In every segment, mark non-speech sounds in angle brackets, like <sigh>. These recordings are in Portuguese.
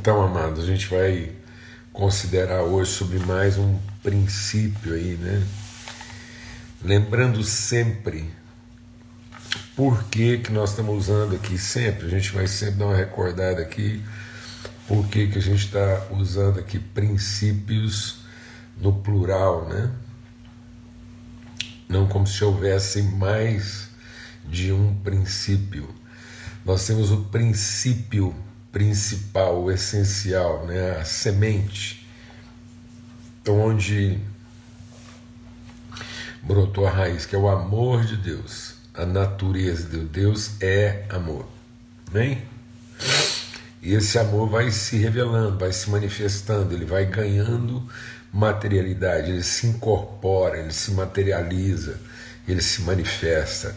Então, amados, a gente vai considerar hoje sobre mais um princípio aí, né? Lembrando sempre por que, que nós estamos usando aqui sempre, a gente vai sempre dar uma recordada aqui, por que, que a gente está usando aqui princípios no plural, né? Não como se houvesse mais de um princípio. Nós temos o princípio principal, o essencial, né? a semente, onde brotou a raiz, que é o amor de Deus, a natureza de Deus. Deus é amor. Amém? E esse amor vai se revelando, vai se manifestando, ele vai ganhando materialidade, ele se incorpora, ele se materializa, ele se manifesta.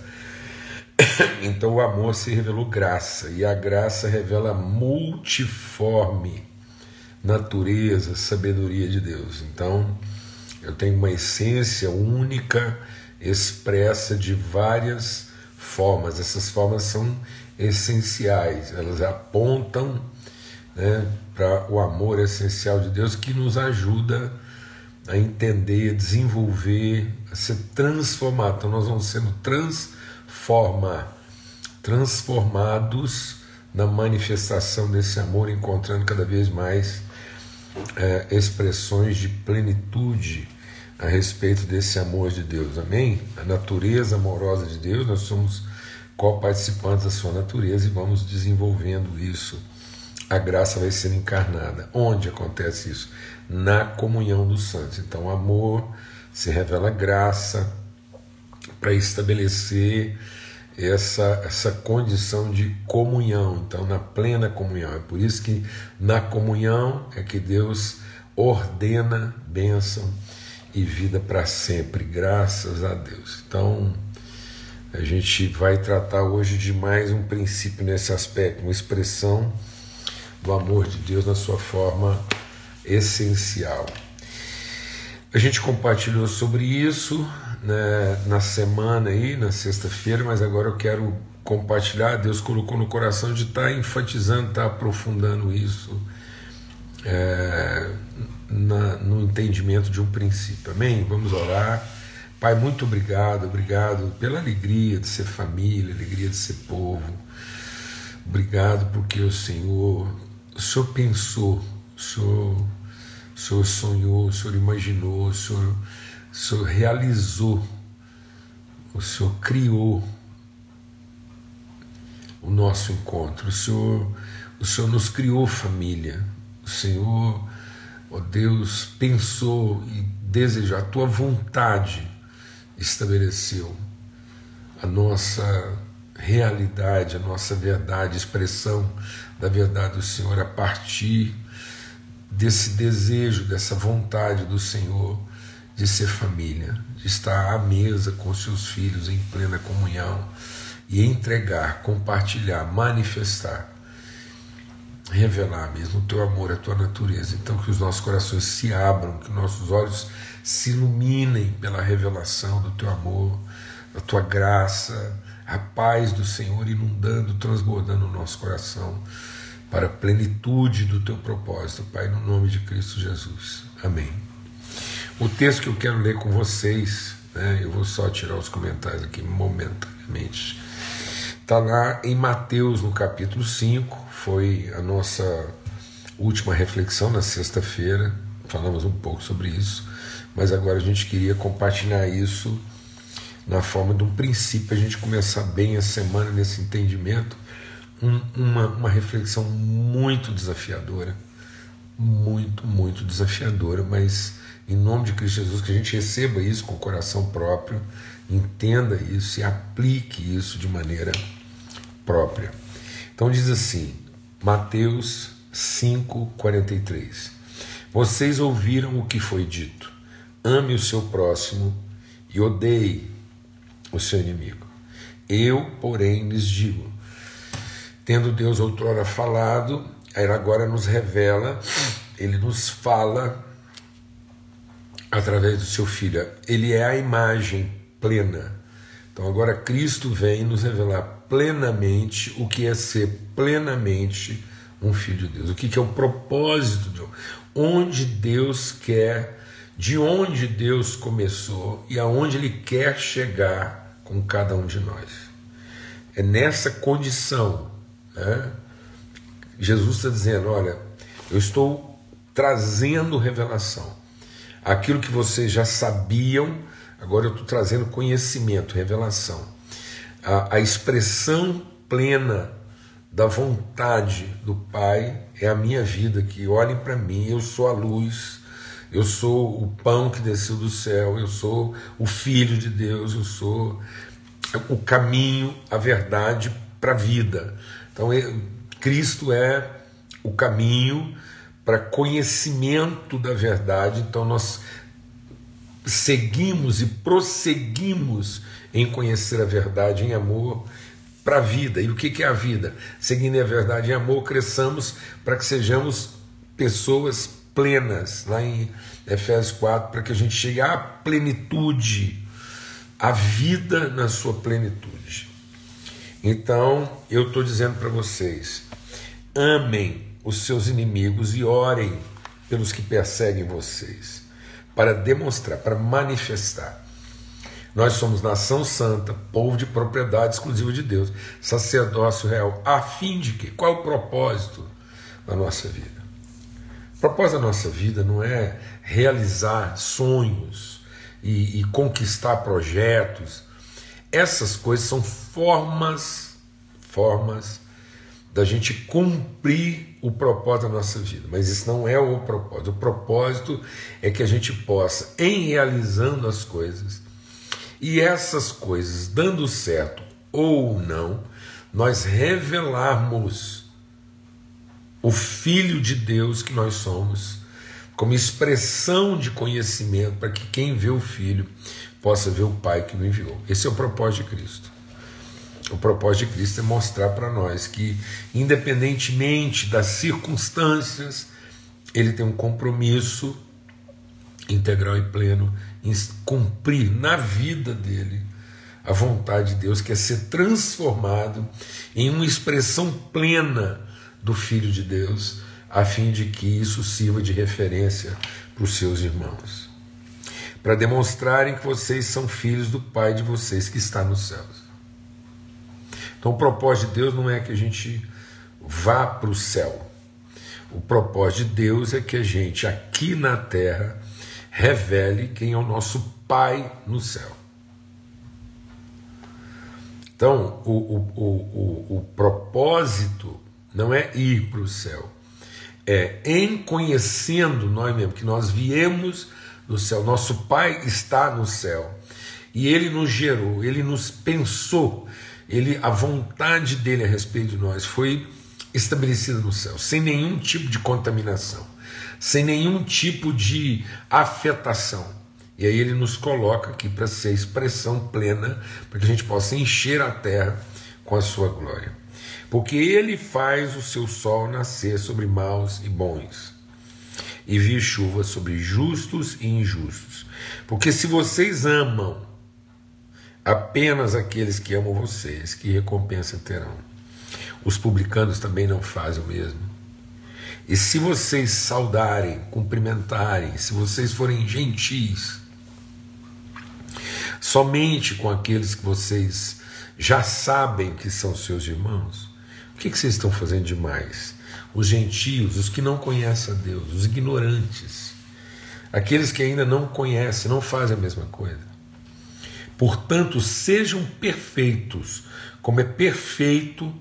<coughs> Então o amor se revelou graça, e a graça revela multiforme natureza, sabedoria de Deus. Então eu tenho uma essência única, expressa de várias formas. Essas formas são essenciais, elas apontam né, para o amor essencial de Deus que nos ajuda a entender, a desenvolver, a ser transformado. Então nós vamos sendo transformados forma, transformados na manifestação desse amor, encontrando cada vez mais é, expressões de plenitude a respeito desse amor de Deus. Amém? A natureza amorosa de Deus, nós somos co-participantes da sua natureza e vamos desenvolvendo isso. A graça vai sendo encarnada. Onde acontece isso? Na comunhão dos santos. Então, amor se revela graça para estabelecer essa, essa condição de comunhão, então na plena comunhão. É por isso que na comunhão é que Deus ordena bênção e vida para sempre, graças a Deus. Então a gente vai tratar hoje de mais um princípio nesse aspecto, uma expressão do amor de Deus na sua forma essencial. A gente compartilhou sobre isso né, na semana aí, na sexta-feira, mas agora eu quero compartilhar. Deus colocou no coração de estar tá enfatizando, estar tá aprofundando isso é, na, no entendimento de um princípio. Amém? Vamos orar. Pai, muito obrigado, obrigado pela alegria de ser família, alegria de ser povo. Obrigado porque o Senhor, o Senhor pensou, o Senhor o Senhor sonhou, o Senhor imaginou, o Senhor, o Senhor realizou, o Senhor criou o nosso encontro. O Senhor, o Senhor nos criou família. O Senhor, ó Deus, pensou e desejou, a tua vontade estabeleceu a nossa realidade, a nossa verdade, expressão da verdade do Senhor a partir desse desejo, dessa vontade do Senhor de ser família, de estar à mesa com seus filhos em plena comunhão e entregar, compartilhar, manifestar, revelar mesmo o teu amor, a tua natureza. Então, que os nossos corações se abram, que nossos olhos se iluminem pela revelação do teu amor, da tua graça, a paz do Senhor inundando, transbordando o nosso coração para a plenitude do teu propósito, Pai, no nome de Cristo Jesus. Amém. O texto que eu quero ler com vocês, né, eu vou só tirar os comentários aqui momentaneamente, está lá em Mateus, no capítulo 5, foi a nossa última reflexão na sexta-feira, falamos um pouco sobre isso, mas agora a gente queria compartilhar isso na forma de um princípio, a gente começar bem a semana nesse entendimento. Um, uma, uma reflexão muito desafiadora, muito, muito desafiadora, mas em nome de Cristo Jesus, que a gente receba isso com o coração próprio, entenda isso e aplique isso de maneira própria. Então diz assim, Mateus 5,43: Vocês ouviram o que foi dito, ame o seu próximo e odeie o seu inimigo. Eu, porém, lhes digo: Tendo Deus outrora falado, ele agora nos revela, ele nos fala através do seu Filho. Ele é a imagem plena. Então agora Cristo vem nos revelar plenamente o que é ser plenamente um filho de Deus. O que, é o propósito de onde Deus quer, de onde Deus começou e aonde Ele quer chegar com cada um de nós. É nessa condição. Né? Jesus está dizendo: olha, eu estou trazendo revelação. Aquilo que vocês já sabiam, agora eu estou trazendo conhecimento, revelação. A, a expressão plena da vontade do Pai é a minha vida aqui. Olhem para mim, eu sou a luz, eu sou o pão que desceu do céu, eu sou o Filho de Deus, eu sou o caminho, a verdade para a vida. Então, Cristo é o caminho para conhecimento da verdade, então nós seguimos e prosseguimos em conhecer a verdade em amor para a vida. E o que é a vida? Seguindo a verdade em amor, cresçamos para que sejamos pessoas plenas, lá em Efésios 4, para que a gente chegue à plenitude, à vida na sua plenitude. Então, eu estou dizendo para vocês: amem os seus inimigos e orem pelos que perseguem vocês, para demonstrar, para manifestar nós somos nação santa, povo de propriedade exclusiva de Deus, sacerdócio real, a fim de que? Qual é o propósito da nossa vida? O propósito da nossa vida não é realizar sonhos e, e conquistar projetos. Essas coisas são formas, formas da gente cumprir o propósito da nossa vida, mas isso não é o propósito. O propósito é que a gente possa, em realizando as coisas, e essas coisas dando certo ou não, nós revelarmos o Filho de Deus que nós somos, como expressão de conhecimento, para que quem vê o Filho possa ver o Pai que o enviou. Esse é o propósito de Cristo. O propósito de Cristo é mostrar para nós que, independentemente das circunstâncias, ele tem um compromisso integral e pleno em cumprir na vida dele a vontade de Deus, que é ser transformado em uma expressão plena do Filho de Deus, a fim de que isso sirva de referência para os seus irmãos. Para demonstrarem que vocês são filhos do Pai de vocês que está nos céus. Então, o propósito de Deus não é que a gente vá para o céu. O propósito de Deus é que a gente, aqui na terra, revele quem é o nosso Pai no céu. Então, o, o, o, o, propósito não é ir para o céu, é em conhecendo nós mesmos, que nós viemos do céu, nosso Pai está no céu, e Ele nos gerou, Ele nos pensou, ele, a vontade dele a respeito de nós foi estabelecida no céu, sem nenhum tipo de contaminação sem nenhum tipo de afetação. E aí ele nos coloca aqui para ser expressão plena, para que a gente possa encher a terra com a sua glória. Porque ele faz o seu sol nascer sobre maus e bons, e vir chuva sobre justos e injustos. Porque se vocês amam apenas aqueles que amam vocês, que recompensa terão? Os publicanos também não fazem o mesmo. E se vocês saudarem, cumprimentarem, se vocês forem gentis, somente com aqueles que vocês já sabem que são seus irmãos, o que, que vocês estão fazendo demais? Os gentios, os que não conhecem a Deus, os ignorantes, aqueles que ainda não conhecem, não fazem a mesma coisa. Portanto, sejam perfeitos, como é perfeito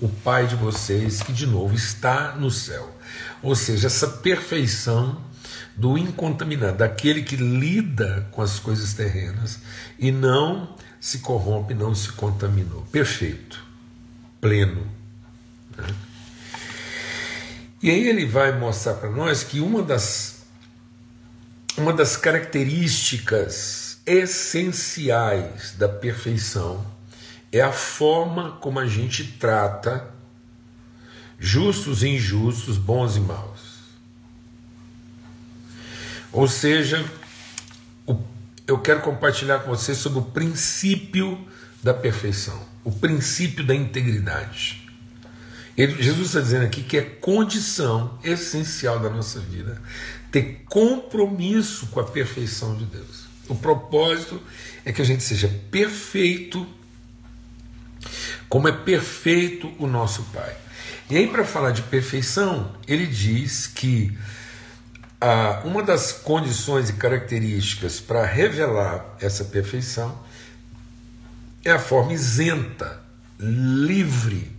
o Pai de vocês, que de novo está no céu. Ou seja, essa perfeição do incontaminado, daquele que lida com as coisas terrenas e não se corrompe, não se contaminou. Perfeito, pleno. Né? E aí ele vai mostrar para nós que uma das, uma das características essenciais da perfeição é a forma como a gente trata justos e injustos, bons e maus. Ou seja, eu quero compartilhar com vocês sobre o princípio da perfeição, o princípio da integridade. Jesus está dizendo aqui que é condição essencial da nossa vida ter compromisso com a perfeição de Deus. O propósito é que a gente seja perfeito, como é perfeito o nosso Pai. E aí, para falar de perfeição, ele diz que ah, uma das condições e características para revelar essa perfeição é a forma isenta, livre,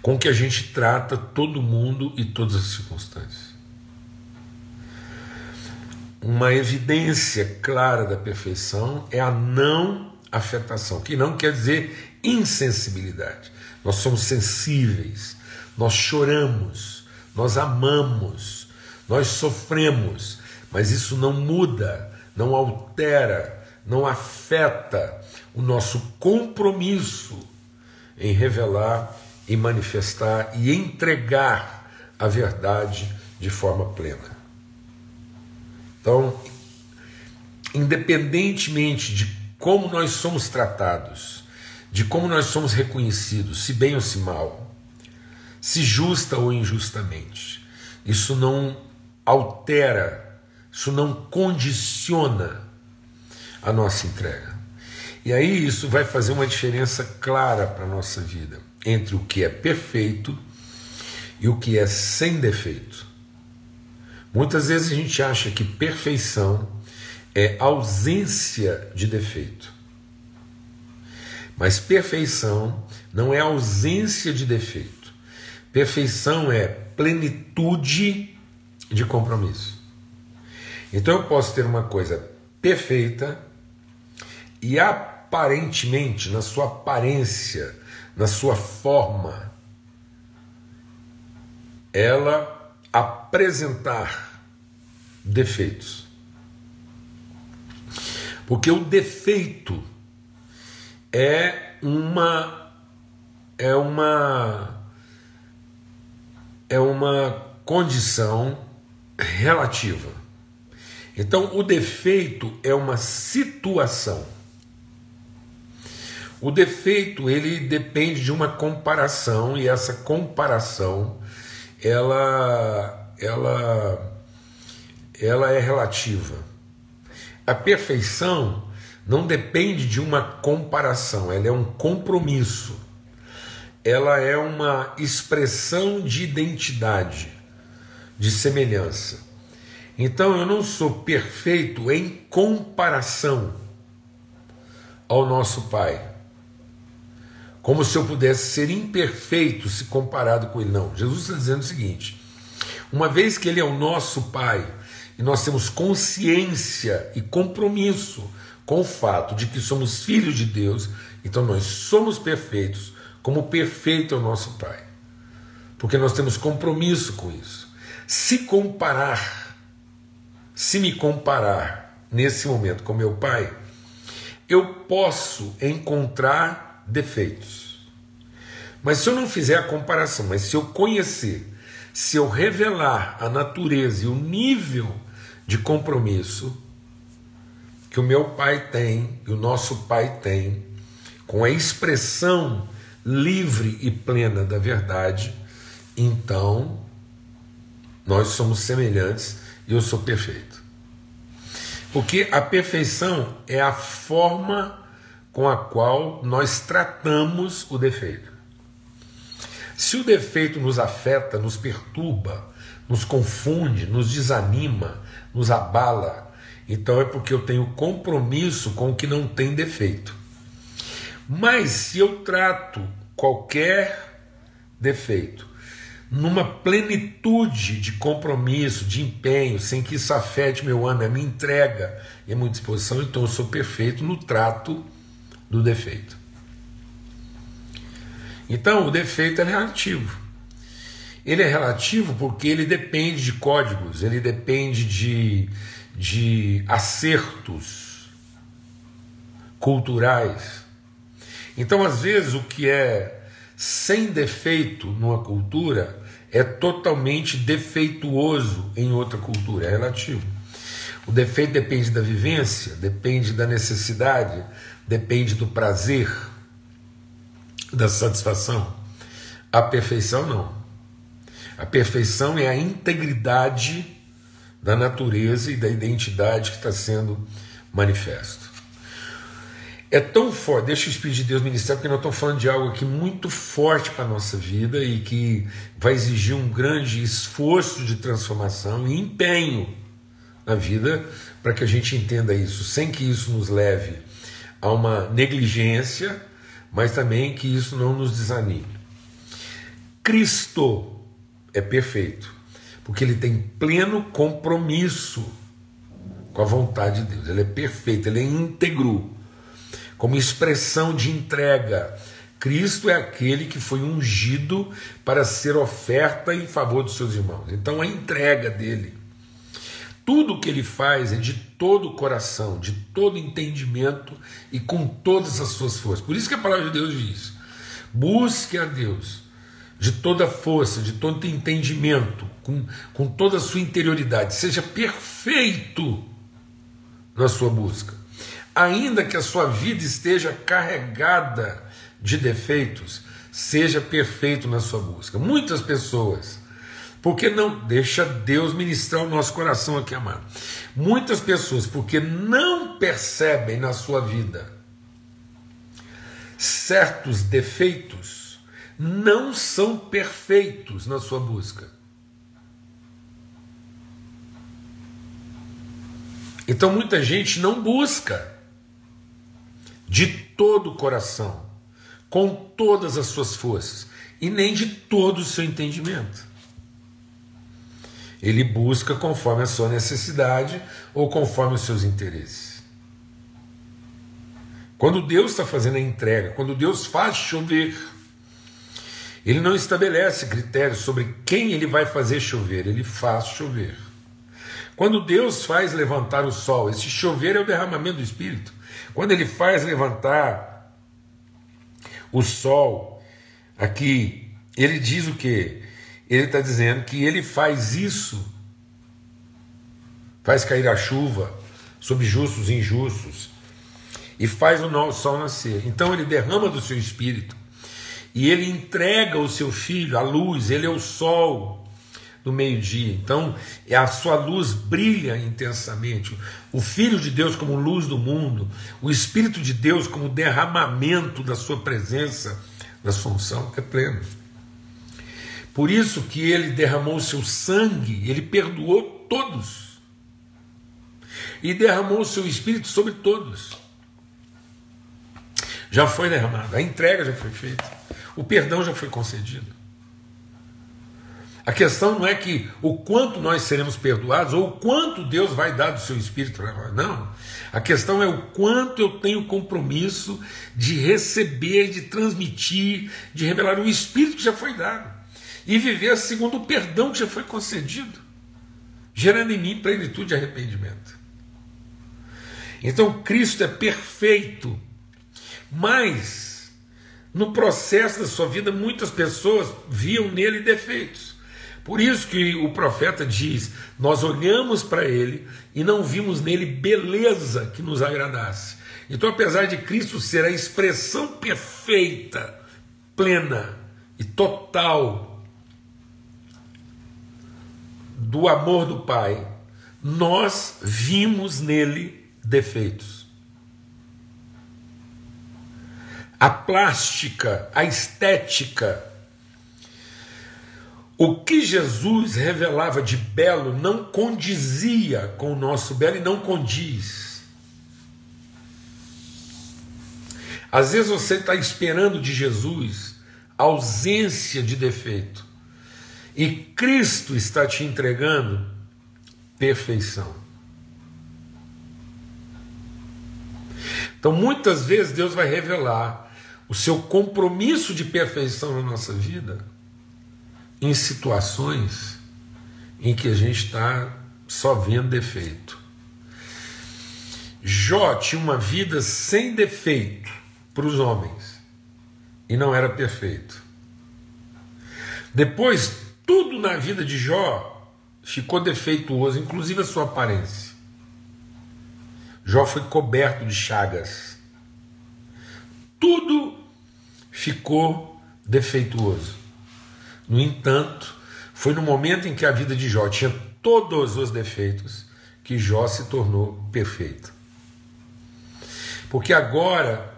com que a gente trata todo mundo e todas as circunstâncias. Uma evidência clara da perfeição é a não afetação, que não quer dizer insensibilidade. Nós somos sensíveis, nós choramos, nós amamos, nós sofremos, mas isso não muda, não altera, não afeta o nosso compromisso em revelar e manifestar e entregar a verdade de forma plena. Então, independentemente de como nós somos tratados, de como nós somos reconhecidos, se bem ou se mal, se justa ou injustamente, isso não altera, isso não condiciona a nossa entrega. E aí isso vai fazer uma diferença clara para a nossa vida entre o que é perfeito e o que é sem defeito. Muitas vezes a gente acha que perfeição é ausência de defeito. Mas perfeição não é ausência de defeito. Perfeição é plenitude de compromisso. Então eu posso ter uma coisa perfeita e aparentemente, na sua aparência, na sua forma, ela apresentar defeitos. Porque o defeito é uma é uma é uma condição relativa. Então, o defeito é uma situação. O defeito ele depende de uma comparação e essa comparação ela ela ela é relativa. A perfeição não depende de uma comparação, ela é um compromisso. Ela é uma expressão de identidade, de semelhança. Então eu não sou perfeito em comparação ao nosso Pai como se eu pudesse ser imperfeito se comparado com Ele. Não, Jesus está dizendo o seguinte: uma vez que Ele é o nosso Pai, e nós temos consciência e compromisso com o fato de que somos filhos de Deus, então nós somos perfeitos, como perfeito é o nosso Pai. Porque nós temos compromisso com isso. Se comparar, se me comparar nesse momento com meu Pai, eu posso encontrar defeitos. Mas se eu não fizer a comparação, mas se eu conhecer, se eu revelar a natureza e o nível de compromisso que o meu pai tem, que o nosso pai tem, com a expressão livre e plena da verdade, então nós somos semelhantes e eu sou perfeito. Porque a perfeição é a forma com a qual nós tratamos o defeito. Se o defeito nos afeta, nos perturba, nos confunde, nos desanima, nos abala, então é porque eu tenho compromisso com o que não tem defeito. Mas se eu trato qualquer defeito numa plenitude de compromisso, de empenho, sem que isso afete meu ânimo, a minha entrega e a minha disposição, então eu sou perfeito no trato do defeito. Então, o defeito é relativo. Ele é relativo porque ele depende de códigos, ele depende de, de acertos culturais. Então, às vezes, o que é sem defeito numa cultura é totalmente defeituoso em outra cultura, é relativo. O defeito depende da vivência, depende da necessidade, depende do prazer, da satisfação. A perfeição não. A perfeição é a integridade da natureza e da identidade que está sendo manifesto. É tão forte, deixa o Espírito de Deus ministrar, porque nós estamos falando de algo aqui muito forte para a nossa vida e que vai exigir um grande esforço de transformação e empenho na vida para que a gente entenda isso, sem que isso nos leve a uma negligência, mas também que isso não nos desanime. Cristo é perfeito, porque ele tem pleno compromisso com a vontade de Deus, ele é perfeito, ele é íntegro como expressão de entrega. Cristo é aquele que foi ungido para ser oferta em favor dos seus irmãos. Então a entrega dele. Tudo que ele faz é de todo o coração, de todo entendimento e com todas as suas forças. Por isso que a palavra de Deus diz: busque a Deus de toda força, de todo entendimento, com, com toda a sua interioridade. Seja perfeito na sua busca ainda que a sua vida esteja carregada de defeitos, seja perfeito na sua busca. Muitas pessoas, porque não deixa Deus ministrar o nosso coração aqui, amado. Muitas pessoas, porque não percebem na sua vida certos defeitos, não são perfeitos na sua busca. Então muita gente não busca de todo o coração, com todas as suas forças, e nem de todo o seu entendimento. Ele busca conforme a sua necessidade ou conforme os seus interesses. Quando Deus está fazendo a entrega, quando Deus faz chover, ele não estabelece critérios sobre quem ele vai fazer chover, ele faz chover. Quando Deus faz levantar o sol, esse chover é o derramamento do Espírito. Quando ele faz levantar o sol, aqui, ele diz o que? Ele está dizendo que ele faz isso, faz cair a chuva sobre justos e injustos, e faz o sol nascer. Então ele derrama do seu espírito, e ele entrega o seu filho, a luz, ele é o sol do meio-dia. Então, a sua luz brilha intensamente. O Filho de Deus como luz do mundo, o Espírito de Deus como derramamento da sua presença, da sua unção, é pleno. Por isso que ele derramou seu sangue, ele perdoou todos. E derramou seu espírito sobre todos. Já foi derramado, a entrega já foi feita, o perdão já foi concedido. A questão não é que o quanto nós seremos perdoados ou o quanto Deus vai dar do seu espírito para nós. Não. A questão é o quanto eu tenho compromisso de receber, de transmitir, de revelar o espírito que já foi dado e viver segundo o perdão que já foi concedido, gerando em mim plenitude e arrependimento. Então Cristo é perfeito, mas no processo da sua vida muitas pessoas viam nele defeitos. Por isso que o profeta diz: Nós olhamos para ele e não vimos nele beleza que nos agradasse. Então, apesar de Cristo ser a expressão perfeita, plena e total do amor do Pai, nós vimos nele defeitos. A plástica, a estética, o que Jesus revelava de belo não condizia com o nosso belo e não condiz. Às vezes você está esperando de Jesus ausência de defeito e Cristo está te entregando perfeição. Então muitas vezes Deus vai revelar o seu compromisso de perfeição na nossa vida em situações em que a gente está só vendo defeito. Jó tinha uma vida sem defeito para os homens e não era perfeito. Depois, tudo na vida de Jó ficou defeituoso, inclusive a sua aparência. Jó foi coberto de chagas. Tudo ficou defeituoso. No entanto, foi no momento em que a vida de Jó tinha todos os defeitos que Jó se tornou perfeito. Porque agora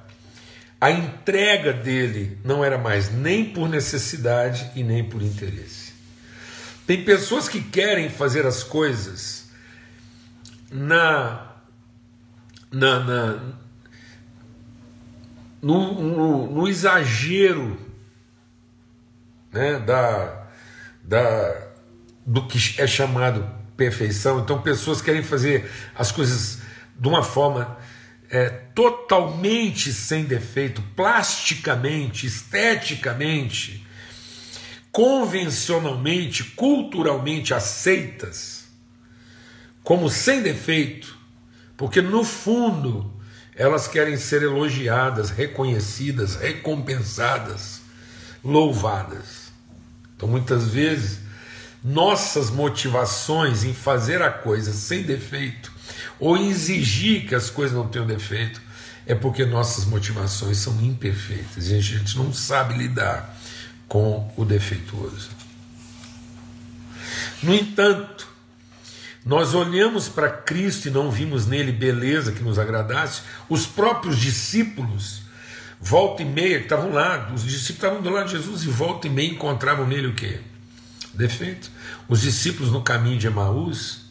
a entrega dele não era mais nem por necessidade e nem por interesse. Tem pessoas que querem fazer as coisas na, na, na no, no, no, exagero né, da, da, do que é chamado perfeição. Então, pessoas querem fazer as coisas de uma forma é, totalmente sem defeito, plasticamente, esteticamente, convencionalmente, culturalmente aceitas, como sem defeito, porque no fundo elas querem ser elogiadas, reconhecidas, recompensadas, louvadas. Então muitas vezes nossas motivações em fazer a coisa sem defeito ou exigir que as coisas não tenham defeito, é porque nossas motivações são imperfeitas e a gente não sabe lidar com o defeituoso. No entanto, nós olhamos para Cristo e não vimos nele beleza que nos agradasse, os próprios discípulos, volta e meia, que estavam lá, os discípulos estavam do lado de Jesus e volta e meia encontravam nele o quê? Defeito. Os discípulos no caminho de Emaús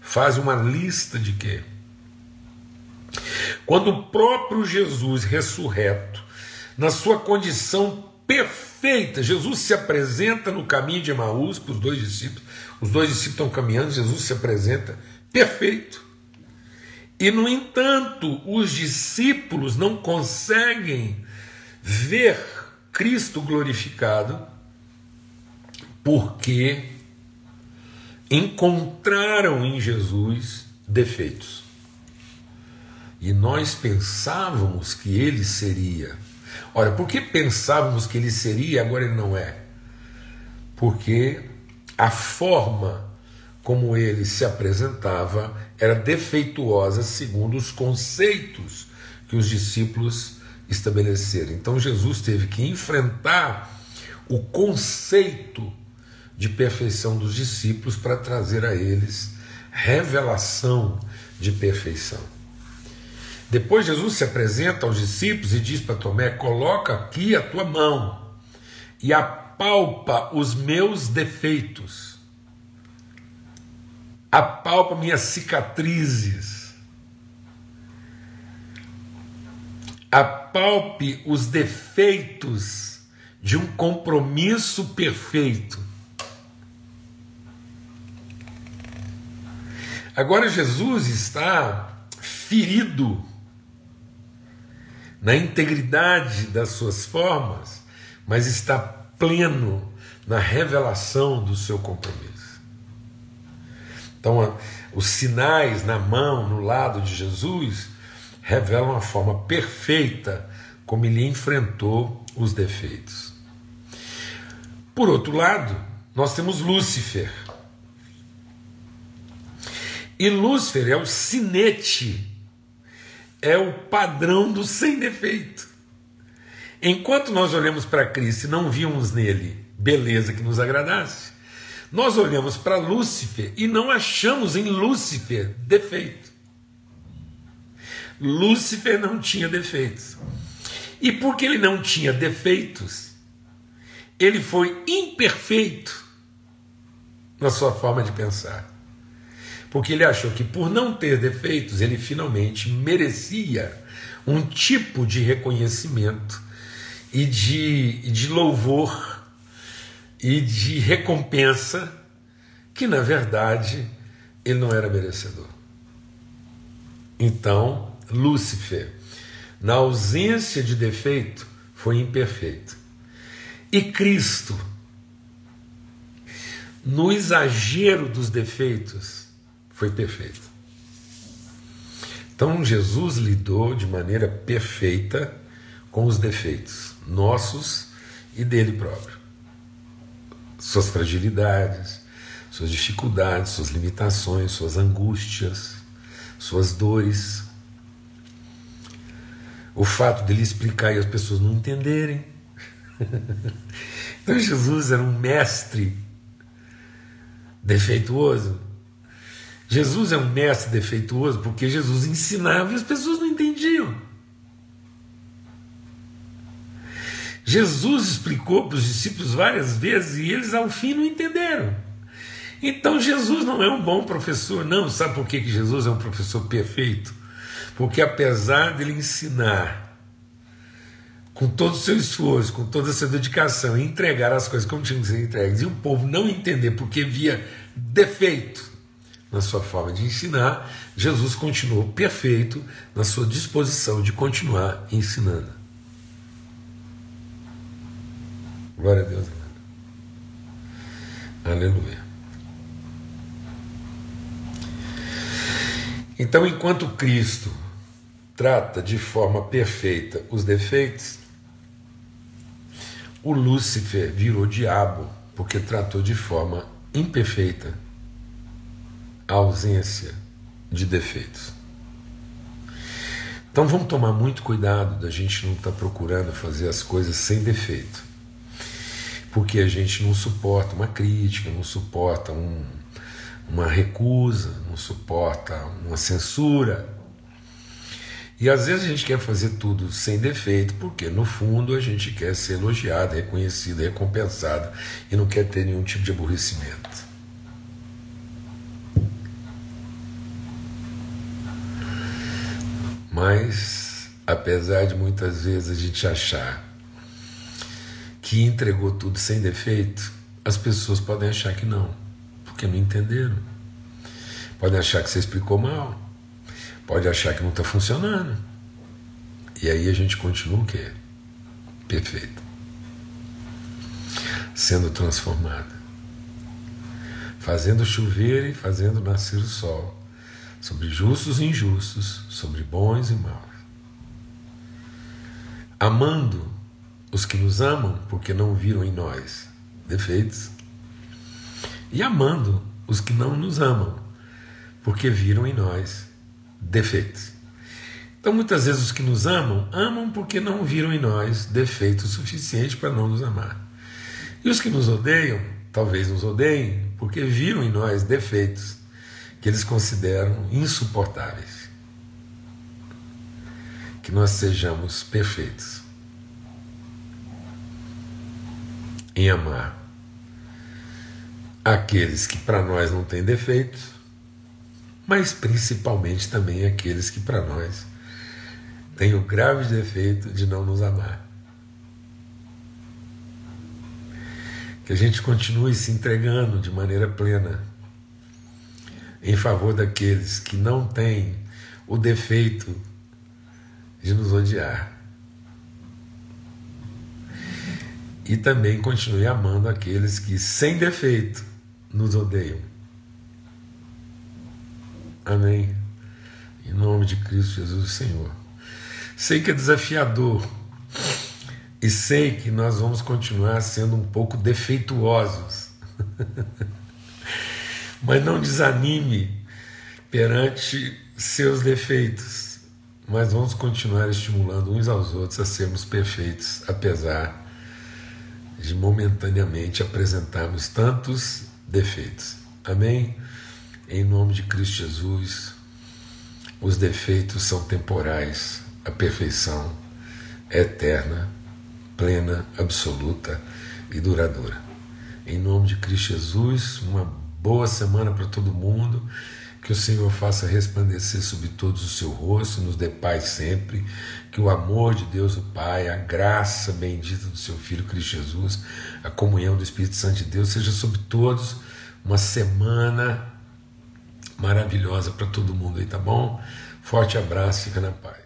faz uma lista de quê? Quando o próprio Jesus ressurreto, na sua condição perfeita, Jesus se apresenta no caminho de Emaús para os dois discípulos, os dois discípulos estão caminhando, Jesus se apresenta perfeito. E, no entanto, os discípulos não conseguem ver Cristo glorificado, porque encontraram em Jesus defeitos. E nós pensávamos que ele seria. Ora, por que pensávamos que ele seria e agora ele não é? Porque a forma como ele se apresentava era defeituosa segundo os conceitos que os discípulos estabeleceram. Então Jesus teve que enfrentar o conceito de perfeição dos discípulos para trazer a eles revelação de perfeição. Depois Jesus se apresenta aos discípulos e diz para Tomé: Coloca aqui a tua mão e apalpa os meus defeitos, apalpa minhas cicatrizes, apalpe os defeitos de um compromisso perfeito. Agora Jesus está ferido na integridade das suas formas, mas está pleno na revelação do seu compromisso. Então, os sinais na mão, no lado de Jesus, revelam a forma perfeita como ele enfrentou os defeitos. Por outro lado, nós temos Lúcifer, e Lúcifer é o sinete, é o padrão do sem defeito. Enquanto nós olhamos para Cristo e não vimos nele beleza que nos agradasse, nós olhamos para Lúcifer e não achamos em Lúcifer defeito. Lúcifer não tinha defeitos. E porque ele não tinha defeitos, ele foi imperfeito na sua forma de pensar porque ele achou que por não ter defeitos ele finalmente merecia um tipo de reconhecimento e de, de louvor e de recompensa que na verdade ele não era merecedor. Então, Lúcifer, na ausência de defeito, foi imperfeito. E Cristo, no exagero dos defeitos, foi perfeito. Então Jesus lidou de maneira perfeita com os defeitos nossos e dele próprio. Suas fragilidades, suas dificuldades, suas limitações, suas angústias, suas dores. O fato dele explicar e as pessoas não entenderem. <laughs> então Jesus era um mestre defeituoso. Jesus é um mestre defeituoso porque Jesus ensinava e as pessoas não entendiam. Jesus explicou para os discípulos várias vezes e eles ao fim não entenderam. Então Jesus não é um bom professor, não. Sabe por que, Jesus é um professor perfeito? Porque apesar dele ensinar com todo o seu esforço, com toda a sua dedicação, entregar as coisas como tinham que ser entregues, e o povo não entender porque via defeito na sua forma de ensinar, Jesus continuou perfeito na sua disposição de continuar ensinando. Glória a Deus. Aleluia. Então, enquanto Cristo trata de forma perfeita os defeitos, o Lúcifer virou diabo porque tratou de forma imperfeita a ausência de defeitos. Então vamos tomar muito cuidado da gente não estar tá procurando fazer as coisas sem defeito. Porque a gente não suporta uma crítica, não suporta um, uma recusa, não suporta uma censura. E às vezes a gente quer fazer tudo sem defeito, porque no fundo a gente quer ser elogiado, reconhecido, recompensado e não quer ter nenhum tipo de aborrecimento. Mas, apesar de muitas vezes a gente achar que entregou tudo sem defeito, as pessoas podem achar que não, porque não entenderam. Podem achar que você explicou mal pode achar que não está funcionando. E aí a gente continua o quê? Perfeito. Sendo transformado. Fazendo chover e fazendo nascer o sol. Sobre justos e injustos, sobre bons e maus. Amando os que nos amam porque não viram em nós defeitos. E amando os que não nos amam porque viram em nós defeitos. Então, muitas vezes, os que nos amam, amam porque não viram em nós defeitos suficientes para não nos amar. E os que nos odeiam, talvez nos odeiem porque viram em nós defeitos que eles consideram insuportáveis. Que nós sejamos perfeitos em amar aqueles que para nós não têm defeitos mas principalmente também aqueles que para nós têm o grave defeito de não nos amar. Que a gente continue se entregando de maneira plena em favor daqueles que não têm o defeito de nos odiar. E também continue amando aqueles que, sem defeito, nos odeiam. Amém. Em nome de Cristo Jesus, Senhor. Sei que é desafiador e sei que nós vamos continuar sendo um pouco defeituosos. <laughs> mas não desanime perante seus defeitos, mas vamos continuar estimulando uns aos outros a sermos perfeitos, apesar de momentaneamente apresentarmos tantos defeitos. Amém? Em nome de Cristo Jesus, os defeitos são temporais, a perfeição é eterna, plena, absoluta e duradoura. Em nome de Cristo Jesus, uma boa semana para todo mundo. Que o Senhor faça resplandecer sobre todos o seu rosto, nos dê paz sempre. Que o amor de Deus, o Pai, a graça bendita do seu Filho Cristo Jesus, a comunhão do Espírito Santo de Deus seja sobre todos. Uma semana maravilhosa para todo mundo aí, tá bom? Forte abraço, fica na paz.